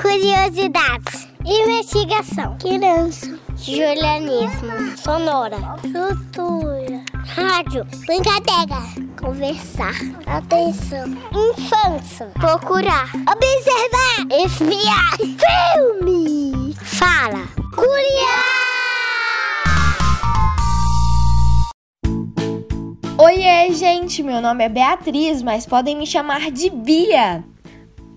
Curiosidades. Investigação. Criança. Julianismo. Sonora. Cultura. Rádio. Brincadeira. Conversar. Atenção. Infância. Procurar. Observar. Espiar. Filme. Fala. Curiar. Oiê, gente! Meu nome é Beatriz, mas podem me chamar de Bia.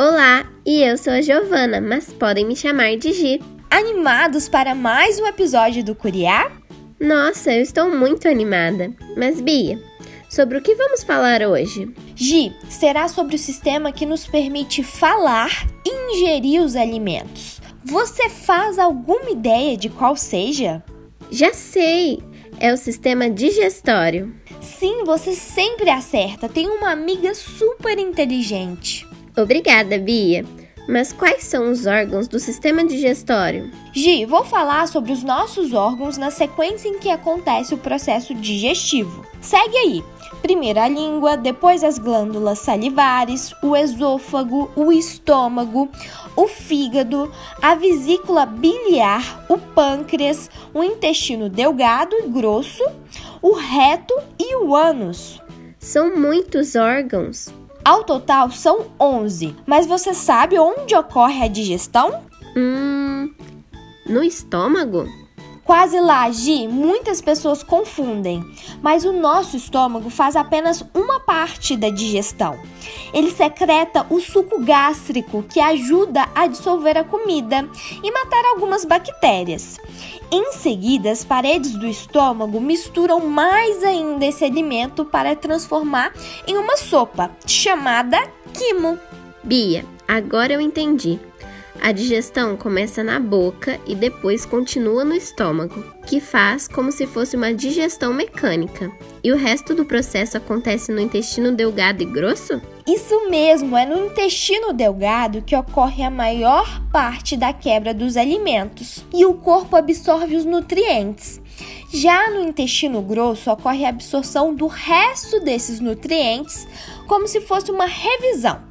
Olá, e eu sou a Giovana, mas podem me chamar de Gi. Animados para mais um episódio do Curiá? Nossa, eu estou muito animada. Mas Bia, sobre o que vamos falar hoje? Gi, será sobre o sistema que nos permite falar e ingerir os alimentos. Você faz alguma ideia de qual seja? Já sei! É o sistema digestório. Sim, você sempre acerta. Tem uma amiga super inteligente. Obrigada, Bia. Mas quais são os órgãos do sistema digestório? Gi, vou falar sobre os nossos órgãos na sequência em que acontece o processo digestivo. Segue aí. Primeiro a língua, depois as glândulas salivares, o esôfago, o estômago, o fígado, a vesícula biliar, o pâncreas, o intestino delgado e grosso, o reto e o ânus. São muitos órgãos. Ao total são 11. Mas você sabe onde ocorre a digestão? Hum, no estômago? Quase lá, Gi, muitas pessoas confundem, mas o nosso estômago faz apenas uma parte da digestão. Ele secreta o suco gástrico, que ajuda a dissolver a comida e matar algumas bactérias. Em seguida, as paredes do estômago misturam mais ainda esse alimento para transformar em uma sopa, chamada quimo. Bia, agora eu entendi. A digestão começa na boca e depois continua no estômago, que faz como se fosse uma digestão mecânica. E o resto do processo acontece no intestino delgado e grosso? Isso mesmo, é no intestino delgado que ocorre a maior parte da quebra dos alimentos e o corpo absorve os nutrientes. Já no intestino grosso ocorre a absorção do resto desses nutrientes, como se fosse uma revisão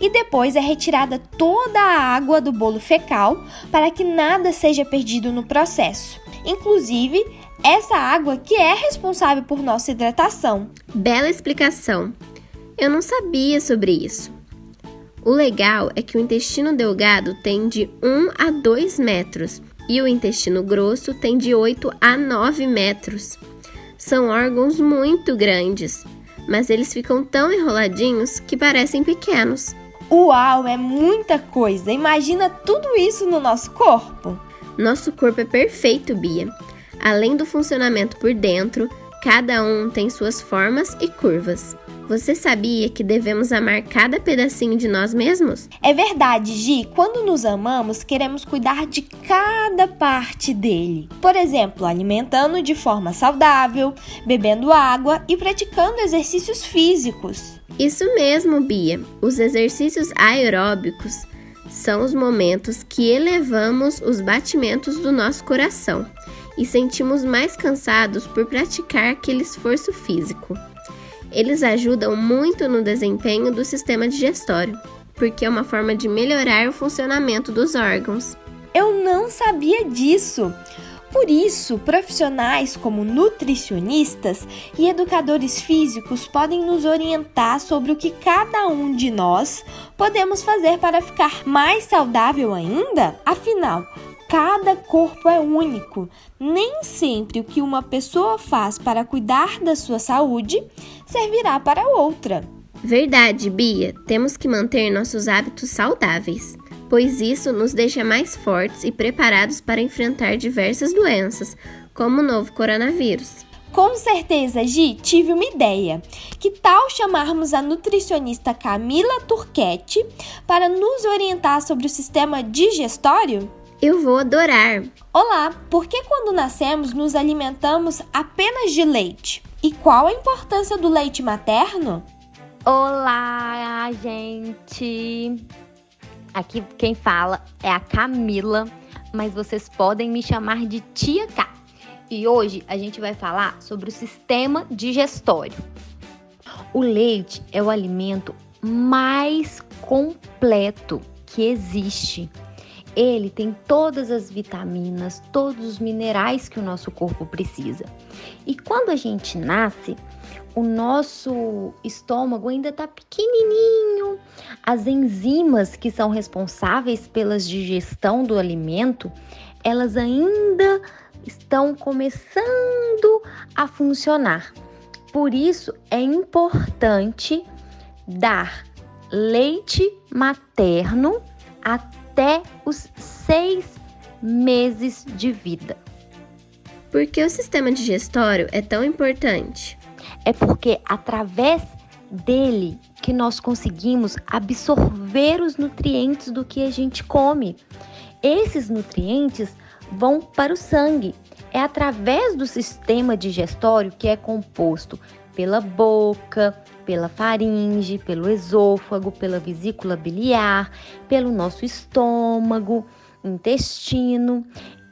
e depois é retirada toda a água do bolo fecal para que nada seja perdido no processo. Inclusive, essa água que é responsável por nossa hidratação. Bela explicação. Eu não sabia sobre isso. O legal é que o intestino delgado tem de 1 a 2 metros e o intestino grosso tem de 8 a 9 metros. São órgãos muito grandes mas eles ficam tão enroladinhos que parecem pequenos. Uau, é muita coisa! Imagina tudo isso no nosso corpo! Nosso corpo é perfeito, Bia. Além do funcionamento por dentro, cada um tem suas formas e curvas. Você sabia que devemos amar cada pedacinho de nós mesmos? É verdade, Gi. Quando nos amamos, queremos cuidar de cada parte dele. Por exemplo, alimentando de forma saudável, bebendo água e praticando exercícios físicos. Isso mesmo, Bia. Os exercícios aeróbicos são os momentos que elevamos os batimentos do nosso coração e sentimos mais cansados por praticar aquele esforço físico. Eles ajudam muito no desempenho do sistema digestório, porque é uma forma de melhorar o funcionamento dos órgãos. Eu não sabia disso! Por isso, profissionais como nutricionistas e educadores físicos podem nos orientar sobre o que cada um de nós podemos fazer para ficar mais saudável ainda. Afinal, Cada corpo é único. Nem sempre o que uma pessoa faz para cuidar da sua saúde servirá para outra. Verdade, Bia. Temos que manter nossos hábitos saudáveis, pois isso nos deixa mais fortes e preparados para enfrentar diversas doenças, como o novo coronavírus. Com certeza, Gi, tive uma ideia. Que tal chamarmos a nutricionista Camila Turquete para nos orientar sobre o sistema digestório? Eu vou adorar! Olá! Por que quando nascemos nos alimentamos apenas de leite? E qual a importância do leite materno? Olá, gente! Aqui quem fala é a Camila, mas vocês podem me chamar de Tia K. E hoje a gente vai falar sobre o sistema digestório. O leite é o alimento mais completo que existe ele tem todas as vitaminas, todos os minerais que o nosso corpo precisa. E quando a gente nasce, o nosso estômago ainda está pequenininho. As enzimas que são responsáveis pela digestão do alimento, elas ainda estão começando a funcionar. Por isso é importante dar leite materno até os seis meses de vida. Por que o sistema digestório é tão importante? É porque através dele que nós conseguimos absorver os nutrientes do que a gente come. Esses nutrientes vão para o sangue. É através do sistema digestório que é composto pela boca, pela faringe, pelo esôfago, pela vesícula biliar, pelo nosso estômago, intestino.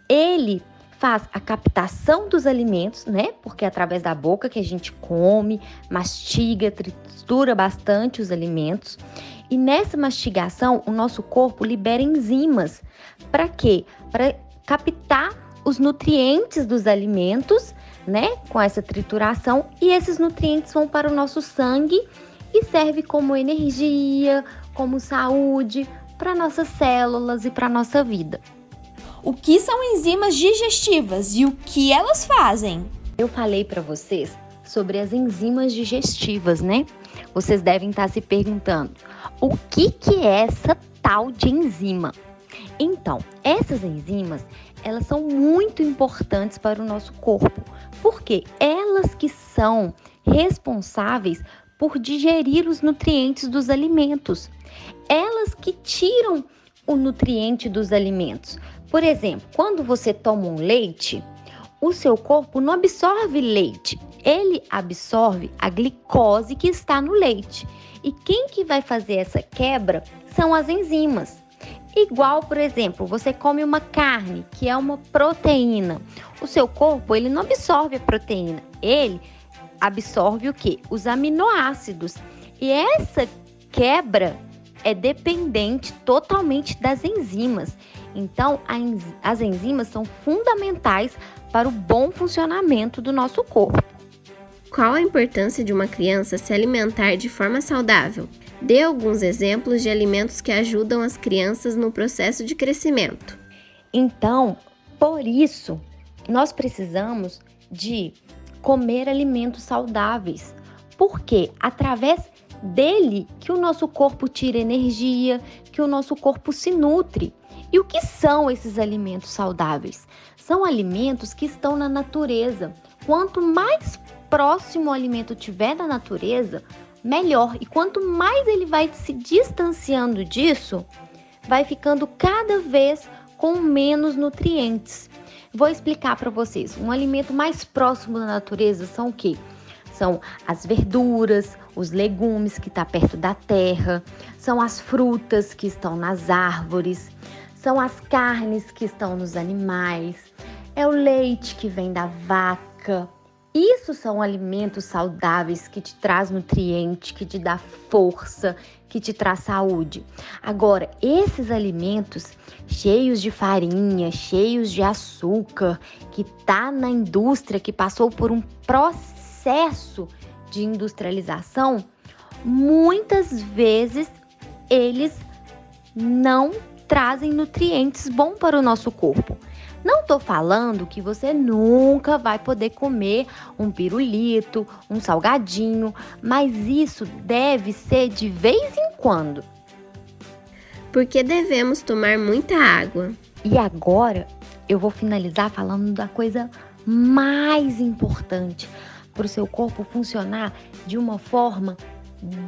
Ele faz a captação dos alimentos, né? Porque é através da boca que a gente come, mastiga, tritura bastante os alimentos. E nessa mastigação, o nosso corpo libera enzimas. Para quê? Para captar os nutrientes dos alimentos, né? Com essa trituração, e esses nutrientes vão para o nosso sangue e serve como energia, como saúde para nossas células e para nossa vida. O que são enzimas digestivas e o que elas fazem? Eu falei para vocês sobre as enzimas digestivas, né? Vocês devem estar se perguntando: o que que é essa tal de enzima? Então, essas enzimas, elas são muito importantes para o nosso corpo, porque elas que são responsáveis por digerir os nutrientes dos alimentos. Elas que tiram o nutriente dos alimentos. Por exemplo, quando você toma um leite, o seu corpo não absorve leite, ele absorve a glicose que está no leite. E quem que vai fazer essa quebra são as enzimas. Igual, por exemplo, você come uma carne, que é uma proteína. O seu corpo, ele não absorve a proteína, ele absorve o que? Os aminoácidos. E essa quebra é dependente totalmente das enzimas. Então, as enzimas são fundamentais para o bom funcionamento do nosso corpo. Qual a importância de uma criança se alimentar de forma saudável? Dê alguns exemplos de alimentos que ajudam as crianças no processo de crescimento. Então, por isso, nós precisamos de comer alimentos saudáveis, porque através dele que o nosso corpo tira energia, que o nosso corpo se nutre. E o que são esses alimentos saudáveis? São alimentos que estão na natureza. Quanto mais próximo o alimento tiver da natureza, melhor. E quanto mais ele vai se distanciando disso, vai ficando cada vez com menos nutrientes. Vou explicar para vocês. Um alimento mais próximo da natureza são o quê? São as verduras, os legumes que estão tá perto da terra, são as frutas que estão nas árvores, são as carnes que estão nos animais, é o leite que vem da vaca, isso são alimentos saudáveis que te traz nutriente, que te dá força, que te traz saúde. Agora, esses alimentos cheios de farinha, cheios de açúcar, que tá na indústria, que passou por um processo de industrialização, muitas vezes eles não trazem nutrientes bons para o nosso corpo. Não tô falando que você nunca vai poder comer um pirulito, um salgadinho, mas isso deve ser de vez em quando. Porque devemos tomar muita água. E agora eu vou finalizar falando da coisa mais importante para o seu corpo funcionar de uma forma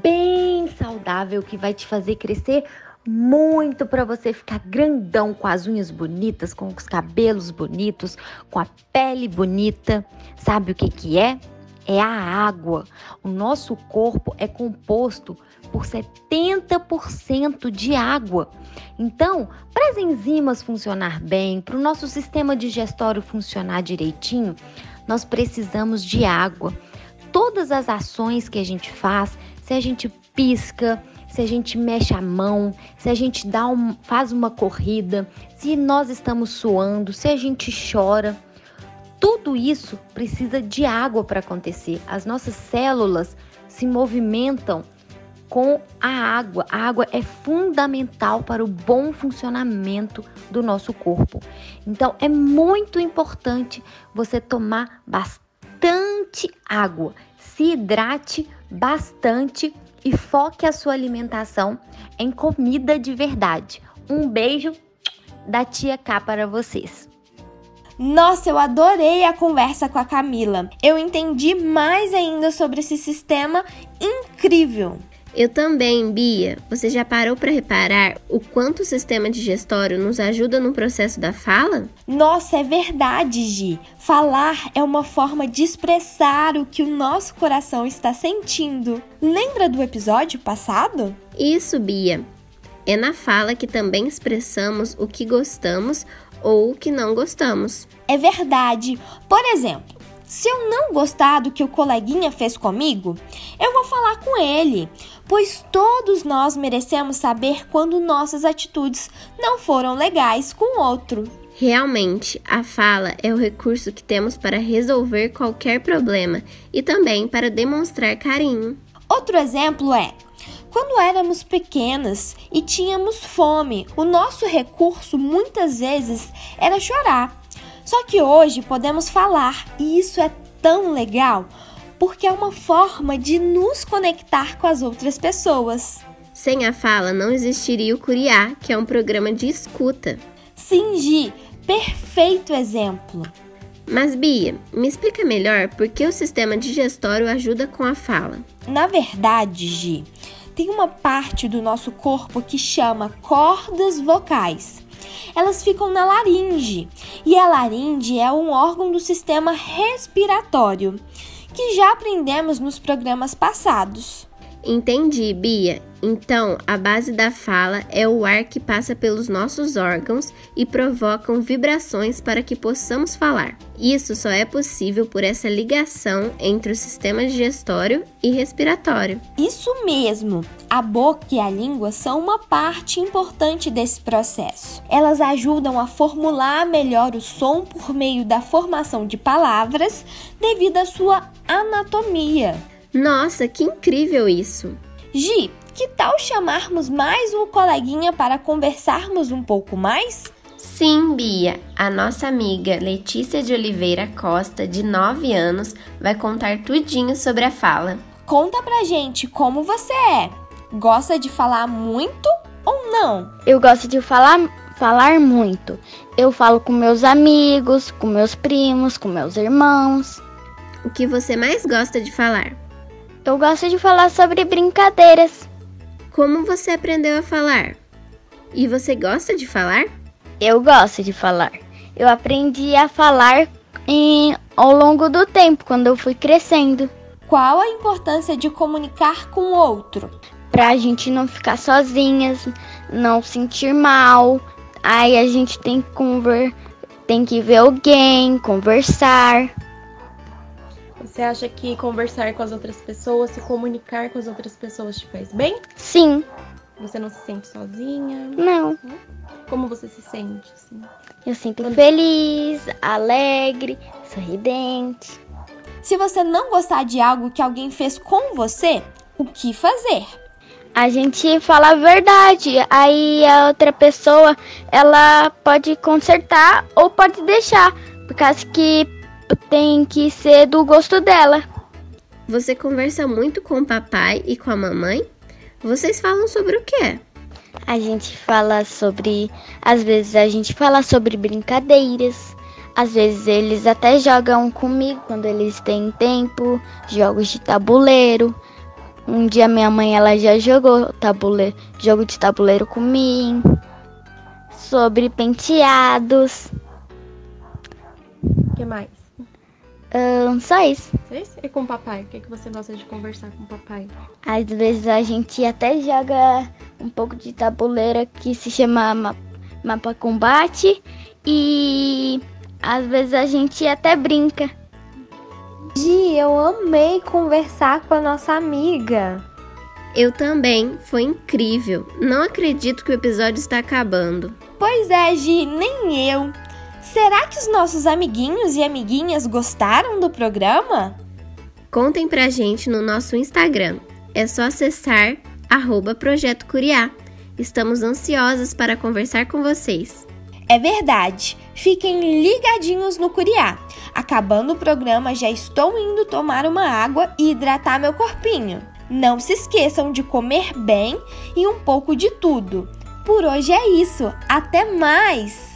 bem saudável que vai te fazer crescer muito para você ficar grandão com as unhas bonitas, com os cabelos bonitos, com a pele bonita. Sabe o que que é? É a água. O nosso corpo é composto por 70% de água. Então, para as enzimas funcionar bem, para o nosso sistema digestório funcionar direitinho, nós precisamos de água. Todas as ações que a gente faz, se a gente pisca, se a gente mexe a mão, se a gente dá um, faz uma corrida, se nós estamos suando, se a gente chora. Tudo isso precisa de água para acontecer. As nossas células se movimentam com a água. A água é fundamental para o bom funcionamento do nosso corpo. Então é muito importante você tomar bastante água. Se hidrate bastante e foque a sua alimentação em comida de verdade. Um beijo da tia K para vocês. Nossa, eu adorei a conversa com a Camila. Eu entendi mais ainda sobre esse sistema incrível. Eu também, Bia. Você já parou para reparar o quanto o sistema digestório nos ajuda no processo da fala? Nossa, é verdade, Gi. Falar é uma forma de expressar o que o nosso coração está sentindo. Lembra do episódio passado? Isso, Bia. É na fala que também expressamos o que gostamos ou o que não gostamos. É verdade. Por exemplo, se eu não gostar do que o coleguinha fez comigo, eu vou falar com ele, pois todos nós merecemos saber quando nossas atitudes não foram legais com o outro. Realmente, a fala é o recurso que temos para resolver qualquer problema e também para demonstrar carinho. Outro exemplo é: quando éramos pequenas e tínhamos fome, o nosso recurso muitas vezes era chorar. Só que hoje podemos falar e isso é tão legal porque é uma forma de nos conectar com as outras pessoas. Sem a fala não existiria o Curiá, que é um programa de escuta. Sim, Gi, perfeito exemplo. Mas Bia, me explica melhor por que o sistema digestório ajuda com a fala. Na verdade, Gi, tem uma parte do nosso corpo que chama cordas vocais elas ficam na laringe. E a laringe é um órgão do sistema respiratório, que já aprendemos nos programas passados. Entendi, Bia. Então, a base da fala é o ar que passa pelos nossos órgãos e provocam vibrações para que possamos falar. Isso só é possível por essa ligação entre o sistema digestório e respiratório. Isso mesmo! A boca e a língua são uma parte importante desse processo. Elas ajudam a formular melhor o som por meio da formação de palavras devido à sua anatomia. Nossa, que incrível isso! Gi, que tal chamarmos mais um coleguinha para conversarmos um pouco mais? Sim, Bia. A nossa amiga Letícia de Oliveira Costa, de 9 anos, vai contar tudinho sobre a fala. Conta pra gente como você é. Gosta de falar muito ou não? Eu gosto de falar falar muito. Eu falo com meus amigos, com meus primos, com meus irmãos. O que você mais gosta de falar? Eu gosto de falar sobre brincadeiras. Como você aprendeu a falar? E você gosta de falar? Eu gosto de falar. Eu aprendi a falar em, ao longo do tempo, quando eu fui crescendo. Qual a importância de comunicar com o outro? Pra gente não ficar sozinhas, não sentir mal. Aí a gente tem que conver, tem que ver alguém, conversar. Você acha que conversar com as outras pessoas, se comunicar com as outras pessoas te faz bem? Sim. Você não se sente sozinha? Não. Como você se sente? Assim? Eu sinto feliz, alegre, sorridente. Se você não gostar de algo que alguém fez com você, o que fazer? A gente fala a verdade, aí a outra pessoa ela pode consertar ou pode deixar, por causa que tem que ser do gosto dela. Você conversa muito com o papai e com a mamãe? Vocês falam sobre o quê? A gente fala sobre. Às vezes a gente fala sobre brincadeiras. Às vezes eles até jogam comigo quando eles têm tempo, jogos de tabuleiro. Um dia minha mãe ela já jogou tabuleiro, jogo de tabuleiro comigo. Sobre penteados. O que mais? Um, só isso. Só isso? E com o papai? O que, que você gosta de conversar com o papai? Às vezes a gente até joga um pouco de tabuleiro que se chama ma- Mapa Combate. E às vezes a gente até brinca. Gi, eu amei conversar com a nossa amiga. Eu também, foi incrível. Não acredito que o episódio está acabando. Pois é, Gi, nem eu. Será que os nossos amiguinhos e amiguinhas gostaram do programa? Contem pra gente no nosso Instagram. É só acessar arroba Projeto Curiá. Estamos ansiosas para conversar com vocês. É verdade. Fiquem ligadinhos no Curiá. Acabando o programa, já estou indo tomar uma água e hidratar meu corpinho. Não se esqueçam de comer bem e um pouco de tudo. Por hoje é isso. Até mais!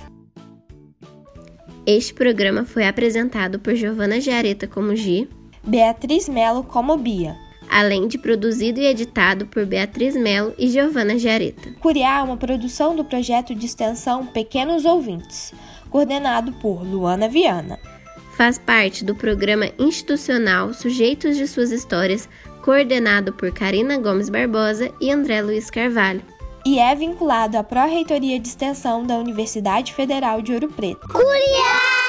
Este programa foi apresentado por Giovana Giareta como Gi, Beatriz Melo como Bia. além de produzido e editado por Beatriz Melo e Giovana Giareta. Curiá é uma produção do projeto de extensão Pequenos Ouvintes, coordenado por Luana Viana. Faz parte do programa institucional Sujeitos de Suas Histórias, coordenado por Karina Gomes Barbosa e André Luiz Carvalho. E é vinculado à Pró-Reitoria de Extensão da Universidade Federal de Ouro Preto. Curiá!